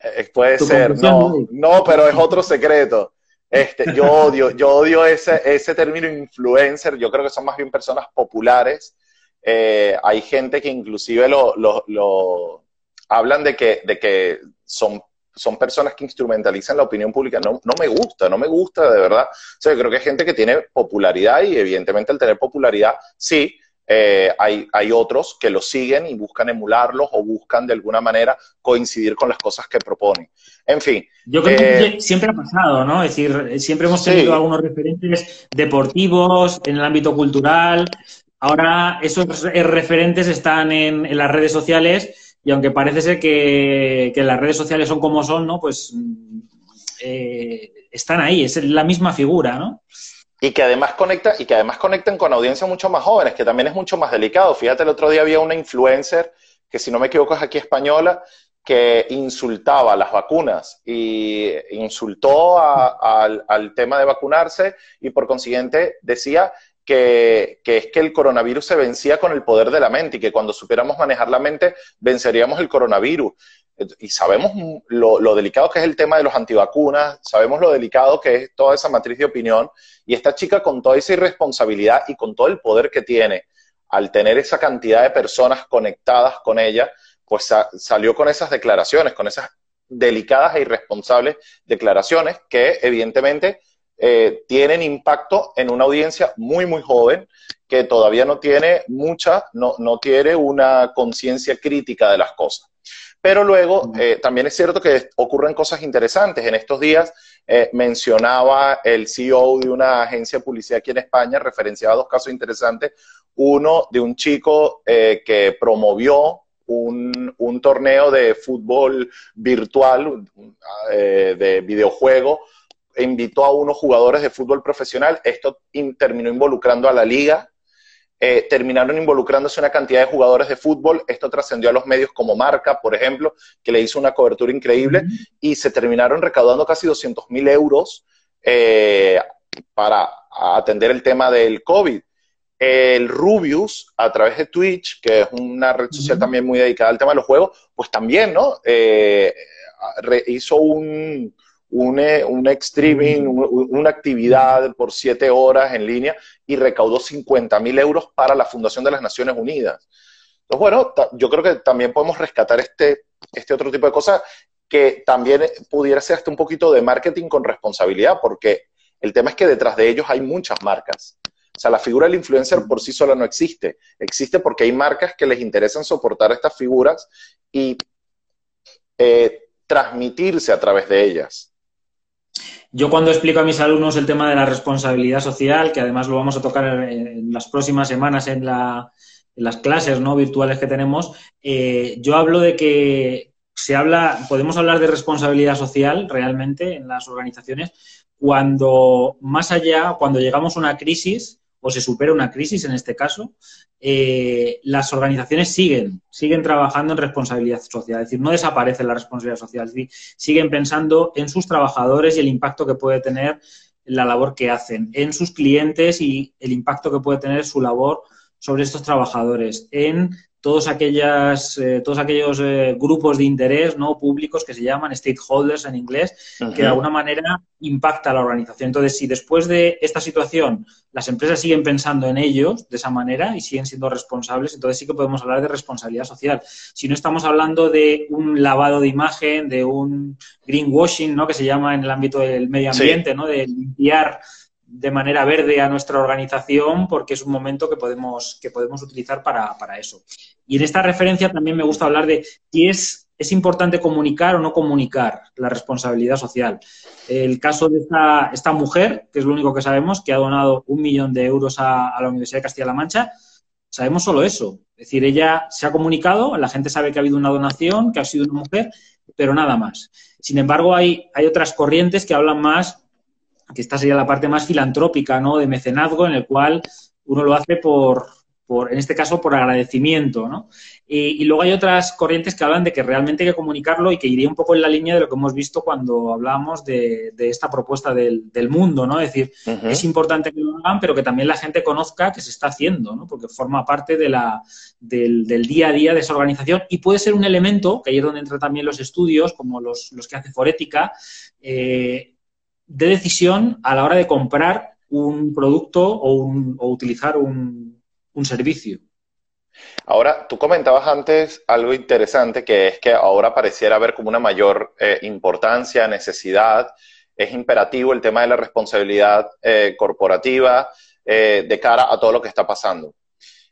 Eh, puede ser, no, no, pero es otro secreto. Este, yo odio, yo odio ese, ese término influencer, yo creo que son más bien personas populares eh, hay gente que inclusive lo, lo, hablan de que, de que son, son personas que instrumentalizan la opinión pública. No, no me gusta, no me gusta de verdad. O sea, yo creo que hay gente que tiene popularidad y evidentemente al tener popularidad, sí, eh, hay, hay, otros que lo siguen y buscan emularlos o buscan de alguna manera coincidir con las cosas que proponen. En fin. Yo creo que eh, siempre ha pasado, ¿no? Es decir, siempre hemos tenido algunos referentes deportivos en el ámbito cultural, Ahora esos referentes están en, las redes sociales y aunque parece ser que, las redes sociales son como son, ¿no? Pues eh, están ahí, es la misma figura, ¿no? Y que además conecta, y que además conectan con audiencias mucho más jóvenes, que también es mucho más delicado. Fíjate, el otro día había una influencer, que si no me equivoco es aquí española, que insultaba a las vacunas y insultó al tema de vacunarse y por consiguiente decía que, es que el coronavirus se vencía con el poder de la mente y que cuando supiéramos manejar la mente venceríamos el coronavirus. Y sabemos lo, delicado que es el tema de los antivacunas, sabemos lo delicado que es toda esa matriz de opinión y esta chica con toda esa irresponsabilidad y con todo el poder que tiene al tener esa cantidad de personas conectadas con ella, pues salió con esas declaraciones, con esas delicadas e irresponsables declaraciones que evidentemente eh, tienen impacto en una audiencia muy, muy joven que todavía no tiene mucha, no, no tiene una conciencia crítica de las cosas. Pero luego eh, también es cierto que ocurren cosas interesantes. En estos días eh, mencionaba el CEO de una agencia de publicidad aquí en España, referenciaba dos casos interesantes. Uno de un chico que promovió un, un, torneo de fútbol virtual, de videojuego, invitó a unos jugadores de fútbol profesional, esto terminó involucrando a la liga, eh, terminaron involucrándose una cantidad de jugadores de fútbol, esto trascendió a los medios como Marca, por ejemplo, que le hizo una cobertura increíble, y se terminaron recaudando casi 200 mil euros eh, para atender el tema del COVID. El Rubius, a través de Twitch, que es una red social también muy dedicada al tema de los juegos, pues también, ¿no? Eh, hizo un, un, un streaming, una actividad por siete horas en línea y recaudó 50 mil euros para la Fundación de las Naciones Unidas. Entonces, bueno, yo creo que también podemos rescatar este, este otro tipo de cosas que también pudiera ser hasta un poquito de marketing con responsabilidad, porque el tema es que detrás de ellos hay muchas marcas. O sea, la figura del influencer por sí sola no existe. Existe porque hay marcas que les interesan soportar estas figuras y eh, transmitirse a través de ellas. Yo cuando explico a mis alumnos el tema de la responsabilidad social, que además lo vamos a tocar en las próximas semanas en, las clases ¿no? virtuales que tenemos, eh, yo hablo de que se habla, podemos hablar de responsabilidad social realmente en las organizaciones cuando más allá, cuando llegamos a una crisis, o se supera una crisis en este caso, eh, las organizaciones siguen, siguen trabajando en responsabilidad social, es decir, no desaparece la responsabilidad social, siguen pensando en sus trabajadores y el impacto que puede tener la labor que hacen, en sus clientes y el impacto que puede tener su labor sobre estos trabajadores, en todos, aquellas, eh, todos aquellos eh, grupos de interés no públicos que se llaman stakeholders en inglés, que de alguna manera impacta a la organización. Entonces, si después de esta situación las empresas siguen pensando en ellos de esa manera y siguen siendo responsables, entonces sí que podemos hablar de responsabilidad social. Si no estamos hablando de un lavado de imagen, de un greenwashing, ¿no? que se llama en el ámbito del medio ambiente, ¿no? de limpiar de manera verde a nuestra organización porque es un momento que podemos, que podemos utilizar para, para eso. Y en esta referencia también me gusta hablar de si es, es importante comunicar o no comunicar la responsabilidad social. El caso de esta, esta mujer, que es lo único que sabemos, que ha donado un millón de euros a, la Universidad de Castilla-La Mancha, sabemos solo eso. Es decir, ella se ha comunicado, la gente sabe que ha habido una donación, que ha sido una mujer, pero nada más. Sin embargo, hay, hay otras corrientes que hablan más que esta sería la parte más filantrópica, ¿no? De mecenazgo, en el cual uno lo hace por, por en este caso, por agradecimiento, ¿no? Y, luego hay otras corrientes que hablan de que realmente hay que comunicarlo y que iría un poco en la línea de lo que hemos visto cuando hablábamos de, esta propuesta del, mundo, ¿no? Es decir, es importante que lo hagan, pero que también la gente conozca que se está haciendo, ¿no? Porque forma parte de la, del, día a día de esa organización y puede ser un elemento, que ahí es donde entran también los estudios, como los, los que hace Forética, eh, de decisión a la hora de comprar un producto o, utilizar un, servicio. Ahora, tú comentabas antes algo interesante, que es que ahora pareciera haber como una mayor eh, importancia, necesidad, es imperativo el tema de la responsabilidad eh, corporativa eh, de cara a todo lo que está pasando.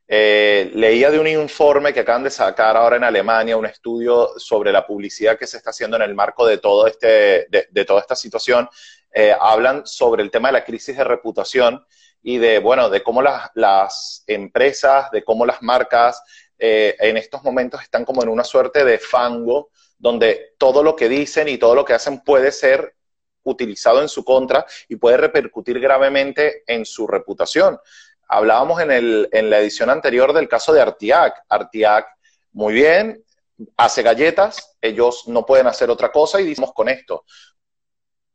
leía de un informe que acaban de sacar ahora en Alemania, un estudio sobre la publicidad que se está haciendo en el marco de, todo este, de toda esta situación, eh, hablan sobre el tema de la crisis de reputación y de, bueno, de cómo las, empresas, de cómo las marcas eh, en estos momentos están como en una suerte de fango donde todo lo que dicen y todo lo que hacen puede ser utilizado en su contra y puede repercutir gravemente en su reputación. Hablábamos en, el, en la edición anterior del caso de Artiac. Artiac, muy bien, hace galletas, ellos no pueden hacer otra cosa y decimos con esto,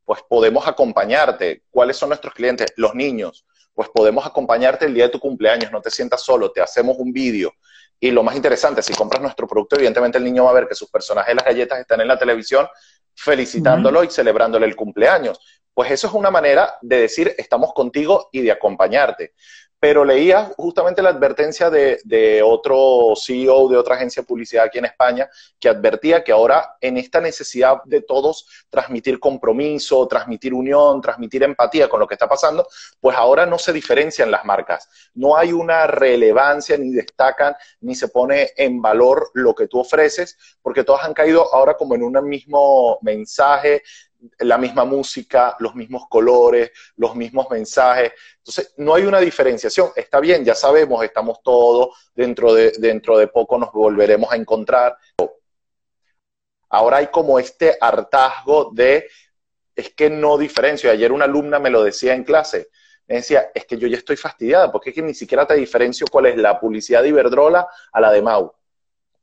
pues podemos acompañarte. ¿Cuáles son nuestros clientes? Los niños. Pues podemos acompañarte el día de tu cumpleaños, no te sientas solo, te hacemos un vídeo. Y lo más interesante, si compras nuestro producto, evidentemente el niño va a ver que sus personajes de las galletas están en la televisión felicitándolo y celebrándole el cumpleaños. Pues eso es una manera de decir, estamos contigo y de acompañarte pero leía justamente la advertencia de, otro CEO de otra agencia de publicidad aquí en España que advertía que ahora en esta necesidad de todos transmitir compromiso, transmitir unión, transmitir empatía con lo que está pasando, pues ahora no se diferencian las marcas. No hay una relevancia, ni destacan, ni se pone en valor lo que tú ofreces, porque todas han caído ahora como en un mismo mensaje, la misma música, los mismos colores, los mismos mensajes. Entonces, no hay una diferenciación. Está bien, ya sabemos, estamos todos, dentro de, dentro de poco nos volveremos a encontrar. Ahora hay como este hartazgo de es que no diferencio. Ayer una alumna me lo decía en clase. Me decía, es que yo ya estoy fastidiada, porque es que ni siquiera te diferencio cuál es la publicidad de Iberdrola a la de Mau.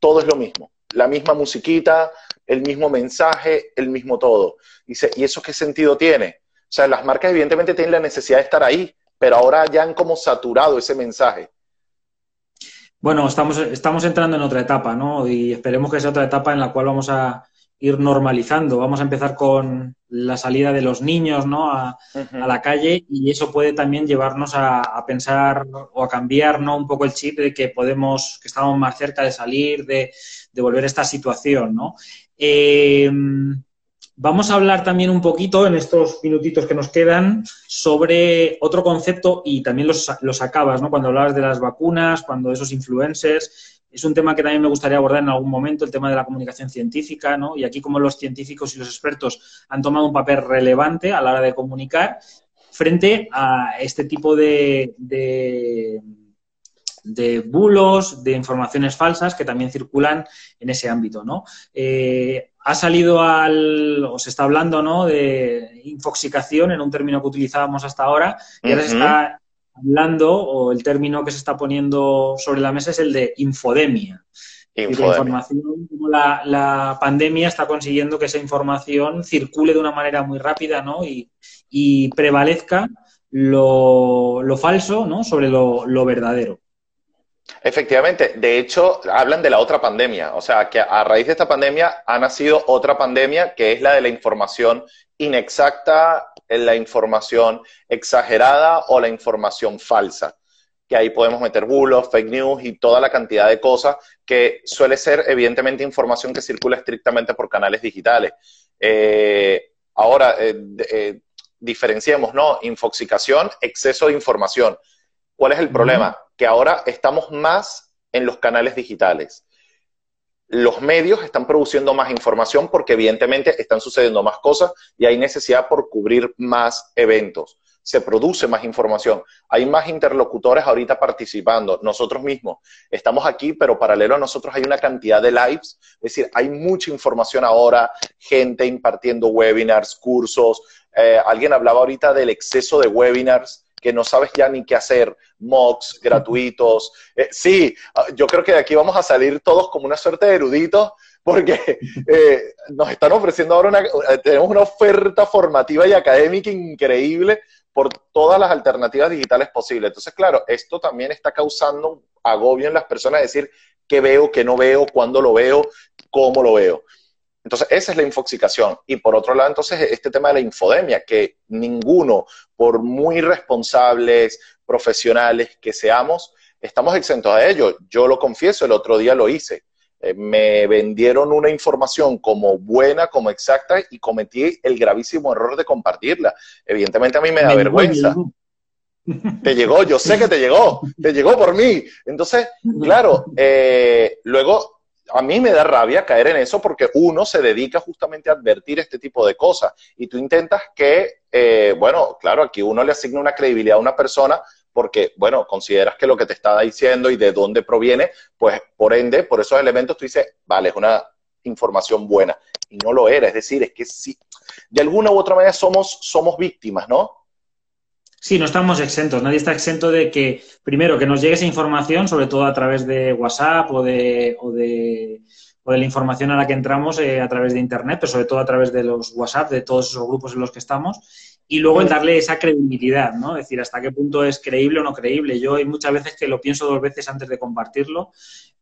Todo es lo mismo. La misma musiquita, el mismo mensaje, el mismo todo. Dice, ¿y eso qué sentido tiene? O sea, las marcas evidentemente tienen la necesidad de estar ahí, pero ahora ya han como saturado ese mensaje. Bueno, estamos, estamos entrando en otra etapa, ¿no? Y esperemos que sea otra etapa en la cual vamos a ir normalizando. Vamos a empezar con la salida de los niños, ¿no? A, la calle y eso puede también llevarnos a, pensar o a cambiar, ¿no? Un poco el chip de que podemos, que estamos más cerca de salir, de, de volver a esta situación, ¿no? Eh, Vamos a hablar también un poquito en estos minutitos que nos quedan sobre otro concepto y también los, los acabas, ¿no? Cuando hablabas de las vacunas, cuando esos influencers, es un tema que también me gustaría abordar en algún momento, el tema de la comunicación científica, ¿no? Y aquí como los científicos y los expertos han tomado un papel relevante a la hora de comunicar frente a este tipo de, de, de bulos, de informaciones falsas que también circulan en ese ámbito, ¿no? Eh, ha salido al, o se está hablando, ¿no? De infoxicación, en un término que utilizábamos hasta ahora, y ahora se está hablando, o el término que se está poniendo sobre la mesa es el de infodemia. Y la información, como la, pandemia está consiguiendo que esa información circule de una manera muy rápida, ¿no? Y, prevalezca lo, falso, ¿no? Sobre lo verdadero. Efectivamente, de hecho, hablan de la otra pandemia, o sea, que a raíz de esta pandemia ha nacido otra pandemia que es la de la información inexacta, la información exagerada o la información falsa, que ahí podemos meter bulos, fake news y toda la cantidad de cosas que suele ser evidentemente información que circula estrictamente por canales digitales. Eh, ahora, eh, eh, diferenciemos, ¿no? Infoxicación, exceso de información. ¿Cuál es el problema? Que ahora estamos más en los canales digitales. Los medios están produciendo más información porque evidentemente están sucediendo más cosas y hay necesidad por cubrir más eventos. Se produce más información. Hay más interlocutores ahorita participando. Nosotros mismos estamos aquí, pero paralelo a nosotros hay una cantidad de lives. Es decir, hay mucha información ahora, gente impartiendo webinars, cursos. Eh, alguien hablaba ahorita del exceso de webinars que no sabes ya ni qué hacer, mocks gratuitos. Eh, sí, ah, yo creo que de aquí vamos a salir todos como una suerte de eruditos porque eh, nos están ofreciendo ahora una, eh, tenemos una oferta formativa y académica increíble por todas las alternativas digitales posibles. Entonces, claro, esto también está causando agobio en las personas, decir qué veo, qué no veo, cuándo lo veo, cómo lo veo. Entonces, esa es la infoxicación. Y por otro lado, entonces, este tema de la infodemia, que ninguno, por muy responsables, profesionales que seamos, estamos exentos a ello. Yo lo confieso, el otro día lo hice. Eh, me vendieron una información como buena, como exacta, y cometí el gravísimo error de compartirla. Evidentemente a mí me da vergüenza. Te llegó, yo sé que te llegó, te llegó por mí. Entonces, claro, eh, luego a mí me da rabia caer en eso porque uno se dedica justamente a advertir este tipo de cosas. Y tú intentas que, eh, bueno, claro, aquí uno le asigna una credibilidad a una persona porque, bueno, consideras que lo que te está diciendo y de dónde proviene, pues por ende, por esos elementos tú dices, vale, es una información buena y no lo era, es decir, es que sí, de alguna u otra manera somos, somos víctimas, ¿no? Sí, no estamos exentos. Nadie está exento de que, primero, que nos llegue esa información, sobre todo a través de WhatsApp o de, o de, o de la información a la que entramos eh, a través de Internet, pero sobre todo a través de los WhatsApp, de todos esos grupos en los que estamos. Y luego el darle esa credibilidad, ¿no? Es decir, hasta qué punto es creíble o no creíble. Yo hay muchas veces que lo pienso dos veces antes de compartirlo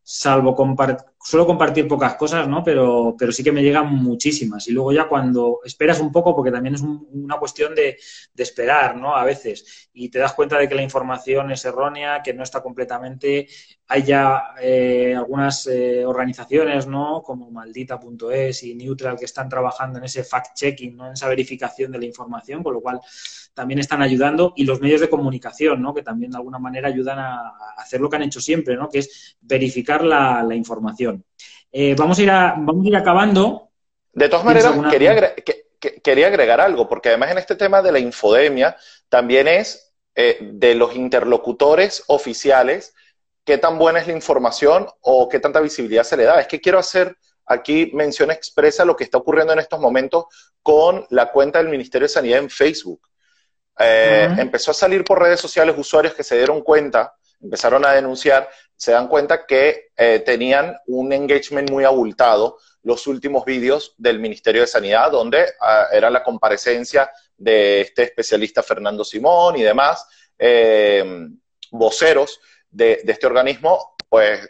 salvo compartir, suelo compartir pocas cosas, ¿no? Pero, pero sí que me llegan muchísimas. Y luego ya cuando esperas un poco, porque también es una cuestión de, de, esperar, ¿no? A veces. Y te das cuenta de que la información es errónea, que no está completamente... Hay ya eh, algunas eh, organizaciones, ¿no? Como Maldita.es y Neutral que están trabajando en ese fact-checking, ¿no? En esa verificación de la información, con lo cual también están ayudando y los medios de comunicación, ¿no? que también de alguna manera ayudan a, hacer lo que han hecho siempre, ¿no? que es verificar la, información. Eh, vamos, a ir vamos a ir acabando. De todas maneras, quería, quería agregar algo, porque además en este tema de la infodemia también es eh, de los interlocutores oficiales qué tan buena es la información o qué tanta visibilidad se le da. Es que quiero hacer aquí menciona expresa lo que está ocurriendo en estos momentos con la cuenta del Ministerio de Sanidad en Facebook. Eh, empezó a salir por redes sociales usuarios que se dieron cuenta, empezaron a denunciar, se dan cuenta que eh, tenían un engagement muy abultado los últimos vídeos del Ministerio de Sanidad, donde ah, era la comparecencia de este especialista Fernando Simón y demás, eh, voceros de, este organismo, pues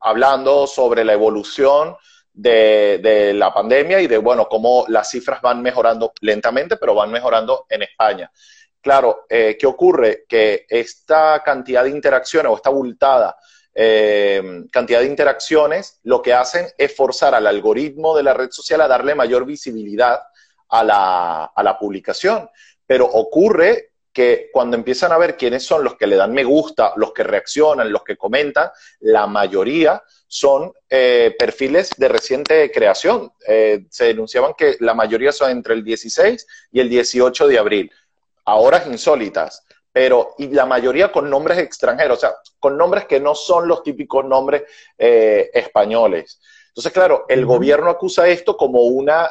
hablando sobre la evolución de, la pandemia y de, bueno, cómo las cifras van mejorando lentamente, pero van mejorando en España. Claro, eh, ¿qué ocurre? Que esta cantidad de interacciones o esta abultada eh, cantidad de interacciones lo que hacen es forzar al algoritmo de la red social a darle mayor visibilidad a la, a la publicación. Pero ocurre que cuando empiezan a ver quiénes son los que le dan me gusta, los que reaccionan, los que comentan, la mayoría son eh, perfiles de reciente creación. Eh, se denunciaban que la mayoría son entre el 16 y el 18 de abril. A horas insólitas, pero y la mayoría con nombres extranjeros, o sea, con nombres que no son los típicos nombres eh, españoles. Entonces, claro, el gobierno acusa esto como una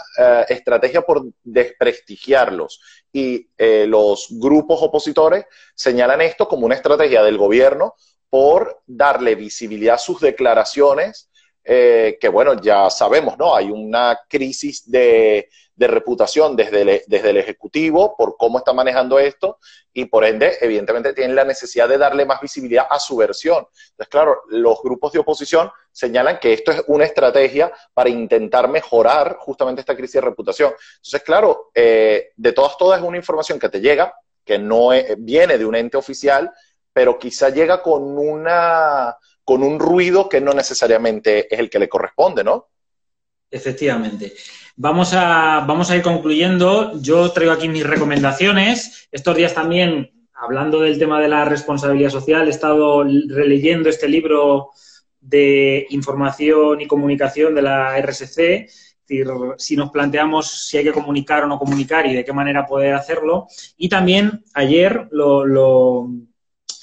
estrategia por desprestigiarlos. Y los grupos opositores señalan esto como una estrategia del gobierno por darle visibilidad a sus declaraciones, eh, que bueno, ya sabemos, ¿no? Hay una crisis de, reputación desde el, desde el Ejecutivo por cómo está manejando esto y por ende, evidentemente, tienen la necesidad de darle más visibilidad a su versión. Entonces, claro, los grupos de oposición señalan que esto es una estrategia para intentar mejorar justamente esta crisis de reputación. Entonces, claro, eh, de todas, todas es una información que te llega, que no viene de un ente oficial pero quizá llega con una con un ruido que no necesariamente es el que le corresponde, ¿no? Efectivamente. Vamos a, vamos a ir concluyendo. Yo traigo aquí mis recomendaciones. Estos días también, hablando del tema de la responsabilidad social, he estado releyendo este libro de información y comunicación de la RSC. Si nos planteamos si hay que comunicar o no comunicar y de qué manera poder hacerlo. Y también ayer lo lo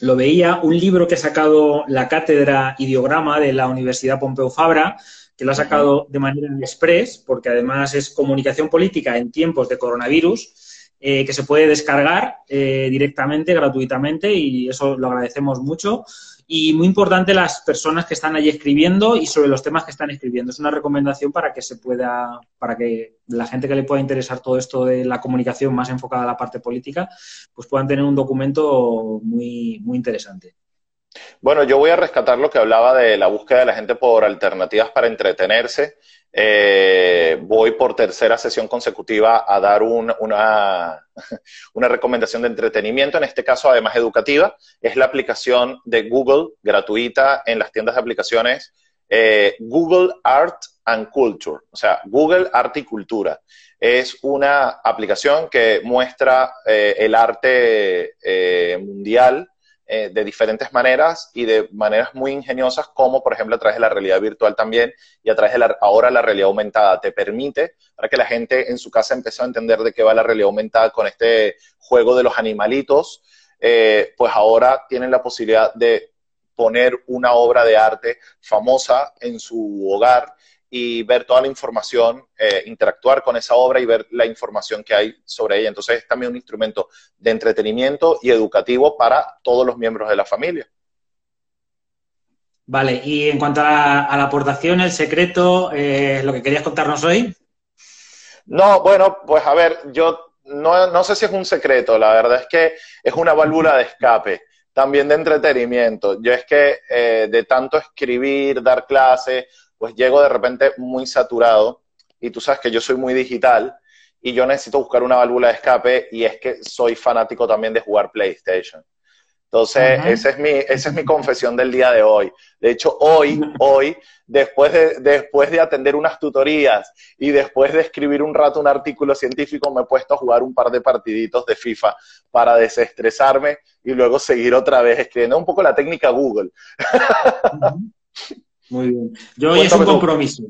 veía, un libro que ha sacado la cátedra Ideograma de la Universidad Pompeu Fabra, que lo ha sacado de manera express, porque además es comunicación política en tiempos de coronavirus, eh, que se puede descargar eh, directamente, gratuitamente, y eso lo agradecemos mucho y muy importante las personas que están allí escribiendo y sobre los temas que están escribiendo. Es una recomendación para que se pueda, para que la gente que le pueda interesar todo esto de la comunicación más enfocada a la parte política, pues puedan tener un documento muy, muy interesante. Bueno, yo voy a rescatar lo que hablaba de la búsqueda de la gente por alternativas para entretenerse. Eh, voy por tercera sesión consecutiva a dar una, recomendación de entretenimiento, en este caso además educativa. Es la aplicación de Google gratuita en las tiendas de aplicaciones eh, Google Art and Culture, o sea, Google Arte y Cultura. Es una aplicación que muestra eh, el arte mundial eh, de diferentes maneras y de maneras muy ingeniosas, como por ejemplo a través de la realidad virtual también y a través de la, ahora la realidad aumentada. Te permite, para que la gente en su casa empezó a entender de qué va la realidad aumentada con este juego de los animalitos, eh, pues ahora tienen la posibilidad de poner una obra de arte famosa en su hogar y ver toda la información, eh, interactuar con esa obra y ver la información que hay sobre ella. Entonces es también un instrumento de entretenimiento y educativo para todos los miembros de la familia. Vale, y en cuanto a, la aportación, el secreto, eh, lo que querías contarnos hoy. No, bueno, pues a ver, yo no, no sé si es un secreto, la verdad es que es una válvula de escape también de entretenimiento. Yo es que eh, de tanto escribir, dar clases, pues llego de repente muy saturado y tú sabes que yo soy muy digital y yo necesito buscar una válvula de escape y es que soy fanático también de jugar PlayStation. Entonces, esa, es mi, esa es mi confesión del día de hoy. De hecho, hoy, hoy, después de, después de atender unas tutorías y después de escribir un rato un artículo científico, me he puesto a jugar un par de partiditos de FIFA para desestresarme y luego seguir otra vez escribiendo un poco la técnica Google. Muy bien. Yo hoy es un compromiso.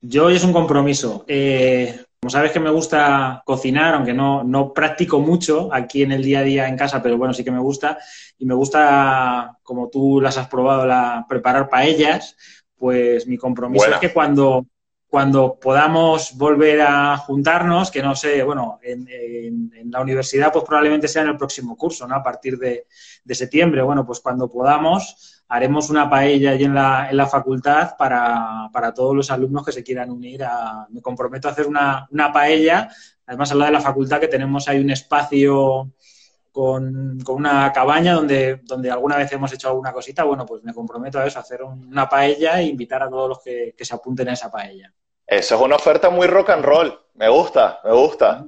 Yo hoy es un compromiso. Eh, como sabes que me gusta cocinar, aunque no, no practico mucho aquí en el día a día en casa, pero bueno, sí que me gusta. Y me gusta, como tú las has probado, la, preparar paellas. pues mi compromiso es que cuando, cuando podamos volver a juntarnos, que no sé, bueno, en, la universidad pues probablemente sea en el próximo curso, ¿no? A partir de, septiembre, bueno, pues cuando podamos haremos una paella allí en la, en la facultad para, para, todos los alumnos que se quieran unir a... Me comprometo a hacer una, una paella, además al lado de la facultad que tenemos ahí un espacio con, una cabaña donde, donde alguna vez hemos hecho alguna cosita, bueno, pues me comprometo a eso, a hacer una paella e invitar a todos los que, se apunten a esa paella. Eso es una oferta muy rock and roll. Me gusta, me gusta.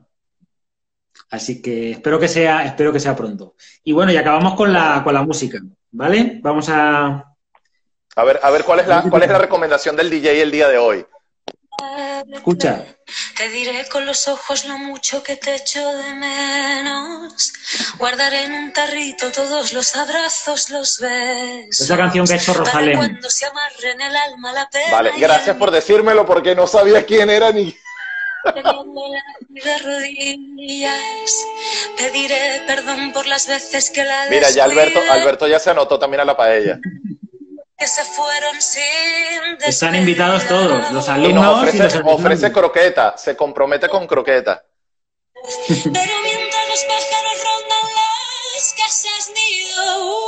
Así que espero que sea, espero que sea pronto. Y bueno, y acabamos con la, con la música, ¿vale? Vamos a. A ver, a ver cuál es la, cuál es la recomendación del DJ el día de hoy. Escucha. Te diré con los ojos lo mucho que te echo de menos. Guardaré en un tarrito todos los abrazos, los besos. Esa canción que ha hecho Rosalén. Cuando se amarre en el alma la pena Vale, gracias por decírmelo porque no sabía quién era ni. De rodillas, pediré perdón por las veces que la Mira, ya Alberto, Alberto ya se anotó también a la paella se fueron sin Están invitados todos, los alumnos. Y ofrece, ofrece croqueta, se compromete con croqueta.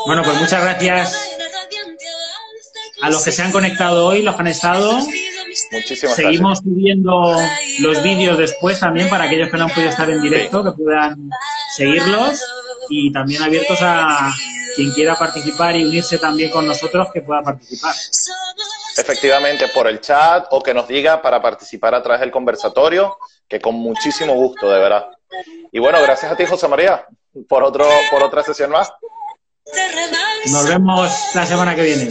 bueno, pues muchas gracias a los que se han conectado hoy, los que han estado. Muchísimas Seguimos subiendo los vídeos después también para aquellos que no han podido estar en directo, que puedan seguirlos y también abiertos a quien quiera participar y unirse también con nosotros, que pueda participar. Efectivamente, por el chat o que nos diga para participar a través del conversatorio, que con muchísimo gusto, de verdad. Y bueno, gracias a ti, José María, por, otro, por otra sesión más. Nos vemos la semana que viene.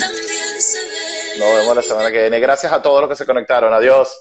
Nos vemos la semana que viene. Gracias a todos los que se conectaron. Adiós.